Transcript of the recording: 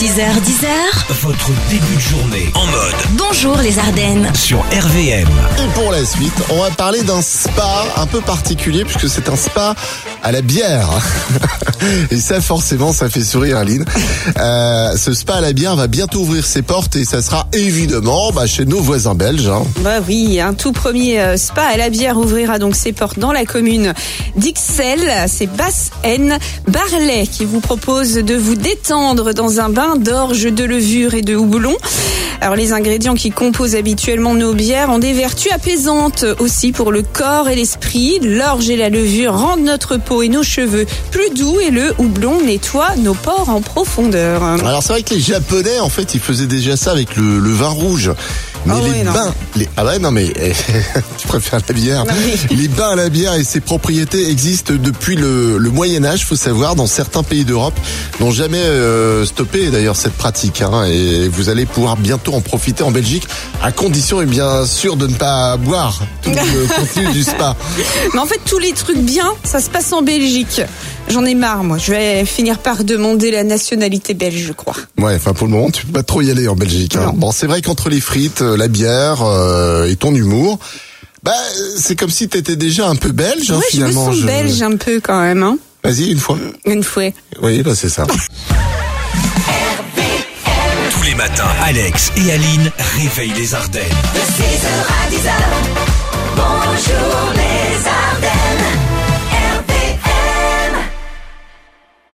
6h10h, Votre début de journée en mode bonjour les Ardennes. sur RVM. Et pour la suite, on va parler d'un spa un peu particulier puisque c'est un spa à la bière. et ça, forcément, ça fait sourire Aline. Euh, ce spa à la bière va bientôt ouvrir ses portes et ça sera évidemment bah, chez nos voisins belges. hein. Bah oui, un tout premier euh, spa à la bière ouvrira donc ses portes dans la commune d'Ixelles. C'est Basse-Haine Barlet qui vous propose de vous détendre dans un bain d'orge, de levure et de houblon. Alors les ingrédients qui composent habituellement nos bières ont des vertus apaisantes aussi pour le corps et l'esprit. L'orge et la levure rendent notre peau et nos cheveux plus doux et le houblon nettoie nos pores en profondeur. Alors c'est vrai que les Japonais, en fait, ils faisaient déjà ça avec le, le vin rouge. Mais Ah les non. bains, les, ah ouais non mais tu préfères la bière. Les bains à la bière et ses propriétés existent depuis le, le Moyen Âge, faut savoir, dans certains pays d'Europe, n'ont jamais euh, stoppé d'ailleurs cette pratique. hein, et vous allez pouvoir bientôt en profiter en Belgique, à condition et bien sûr de ne pas boire tout le contenu du spa. Mais en fait, tous les trucs bien, ça se passe en Belgique. J'en ai marre, moi. Je vais finir par demander la nationalité belge, je crois. Ouais, enfin pour le moment, tu peux pas trop y aller en Belgique. hein. Non. Bon, c'est vrai qu'entre les frites, euh, la bière euh, et ton humour, bah c'est comme si t'étais déjà un peu belge hein, ouais, je me finalement. sens je- belge un peu quand même, hein. Vas-y une fois. Une fois. Oui, bah c'est ça. Tous les matins, Alex et Aline réveillent les Ardennes. De 6h à 10h, bonjour les Ardennes.